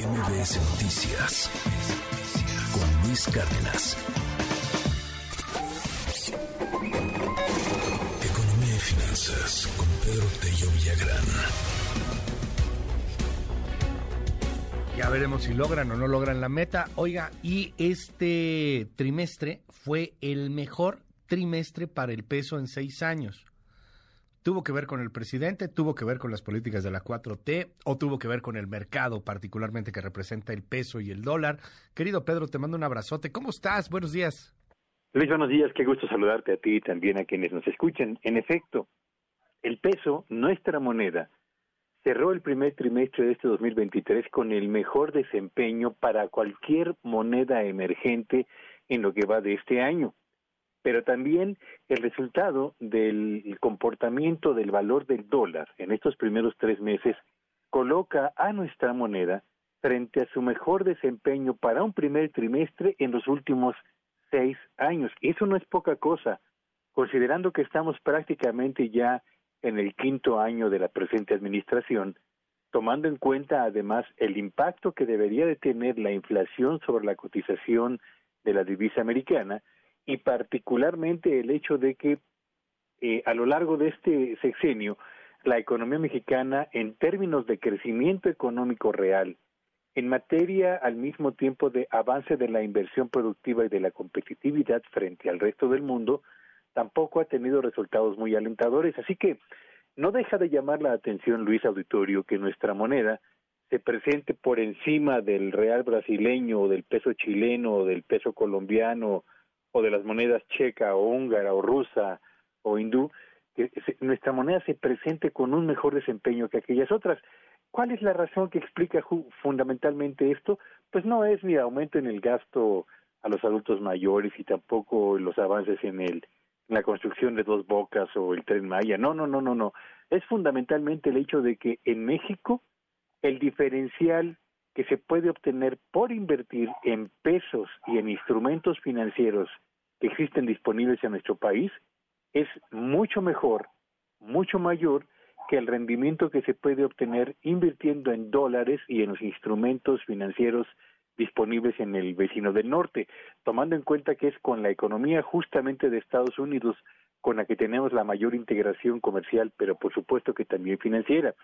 MBS Noticias con Luis Cárdenas. Economía y finanzas con Pedro Tello Villagrán. Ya veremos si logran o no logran la meta. Oiga, y este trimestre fue el mejor trimestre para el peso en seis años tuvo que ver con el presidente, tuvo que ver con las políticas de la 4T o tuvo que ver con el mercado, particularmente que representa el peso y el dólar. Querido Pedro, te mando un abrazote. ¿Cómo estás? Buenos días. Luis, buenos días. Qué gusto saludarte a ti y también a quienes nos escuchan. En efecto, el peso, nuestra moneda, cerró el primer trimestre de este 2023 con el mejor desempeño para cualquier moneda emergente en lo que va de este año pero también el resultado del comportamiento del valor del dólar en estos primeros tres meses coloca a nuestra moneda frente a su mejor desempeño para un primer trimestre en los últimos seis años. Eso no es poca cosa, considerando que estamos prácticamente ya en el quinto año de la presente administración, tomando en cuenta además el impacto que debería de tener la inflación sobre la cotización de la divisa americana, y particularmente el hecho de que eh, a lo largo de este sexenio la economía mexicana en términos de crecimiento económico real, en materia al mismo tiempo de avance de la inversión productiva y de la competitividad frente al resto del mundo, tampoco ha tenido resultados muy alentadores. Así que no deja de llamar la atención, Luis Auditorio, que nuestra moneda se presente por encima del real brasileño o del peso chileno o del peso colombiano o de las monedas checa o húngara o rusa o hindú, que nuestra moneda se presente con un mejor desempeño que aquellas otras. ¿Cuál es la razón que explica fundamentalmente esto? Pues no es ni aumento en el gasto a los adultos mayores y tampoco los avances en el en la construcción de dos bocas o el tren Maya. No, no, no, no, no. Es fundamentalmente el hecho de que en México el diferencial que se puede obtener por invertir en pesos y en instrumentos financieros que existen disponibles en nuestro país es mucho mejor, mucho mayor que el rendimiento que se puede obtener invirtiendo en dólares y en los instrumentos financieros disponibles en el vecino del norte, tomando en cuenta que es con la economía justamente de Estados Unidos con la que tenemos la mayor integración comercial, pero por supuesto que también financiera.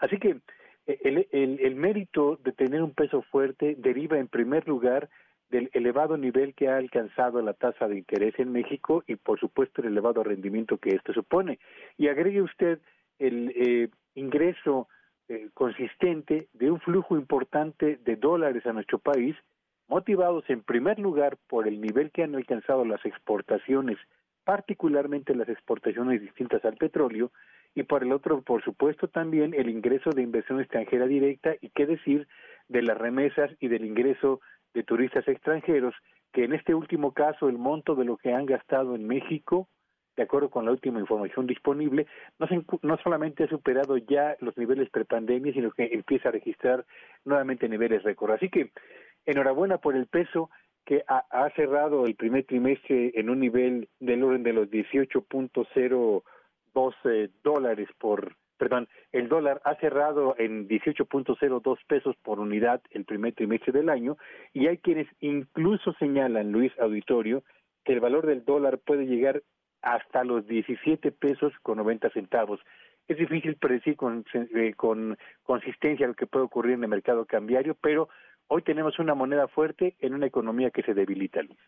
Así que el, el, mérito de tener un peso fuerte deriva en primer lugar del elevado nivel que ha alcanzado la tasa de interés en México y por supuesto el elevado rendimiento que esto supone. Y agregue usted el eh, ingreso eh, consistente de un flujo importante de dólares a nuestro país, motivados en primer lugar por el nivel que han alcanzado las exportaciones, particularmente las exportaciones distintas al petróleo, y por el otro, por supuesto, también el ingreso de inversión extranjera directa y qué decir de las remesas y del ingreso de turistas extranjeros, que en este último caso el monto de lo que han gastado en México, de acuerdo con la última información disponible, no, no solamente ha superado ya los niveles prepandemia, sino que empieza a registrar nuevamente niveles récord. Así que enhorabuena por el peso que ha, cerrado el primer trimestre en un nivel del orden de los 18.0 12 dólares por, perdón, el dólar ha cerrado en 18.02 pesos por unidad el primer trimestre del año y hay quienes incluso señalan, Luis Auditorio, que el valor del dólar puede llegar hasta los 17 pesos con 90 centavos. Es difícil predecir con, eh, con consistencia lo que puede ocurrir en el mercado cambiario, pero hoy tenemos una moneda fuerte en una economía que se debilita, Luis.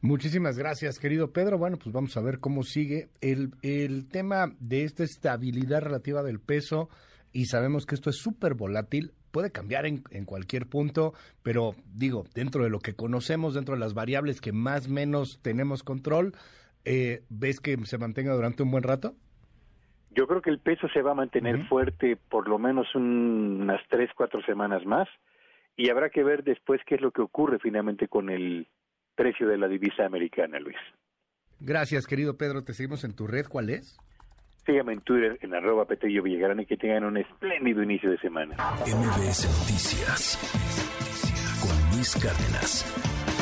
Muchísimas gracias, querido Pedro. Bueno, pues vamos a ver cómo sigue el, el tema de esta estabilidad relativa del peso y sabemos que esto es súper volátil, puede cambiar en, en, cualquier punto, pero digo, dentro de lo que conocemos, dentro de las variables que más o menos tenemos control, eh, ¿ves que se mantenga durante un buen rato? Yo creo que el peso se va a mantener fuerte por lo menos unas tres, cuatro semanas más y habrá que ver después qué es lo que ocurre finalmente con el precio de la divisa americana, Luis. Gracias, querido Pedro. Te seguimos en tu red. ¿Cuál es? Sígueme en Twitter en arroba Petello Villagrán y que tengan un espléndido inicio de semana. MBS Noticias con Luis Cárdenas.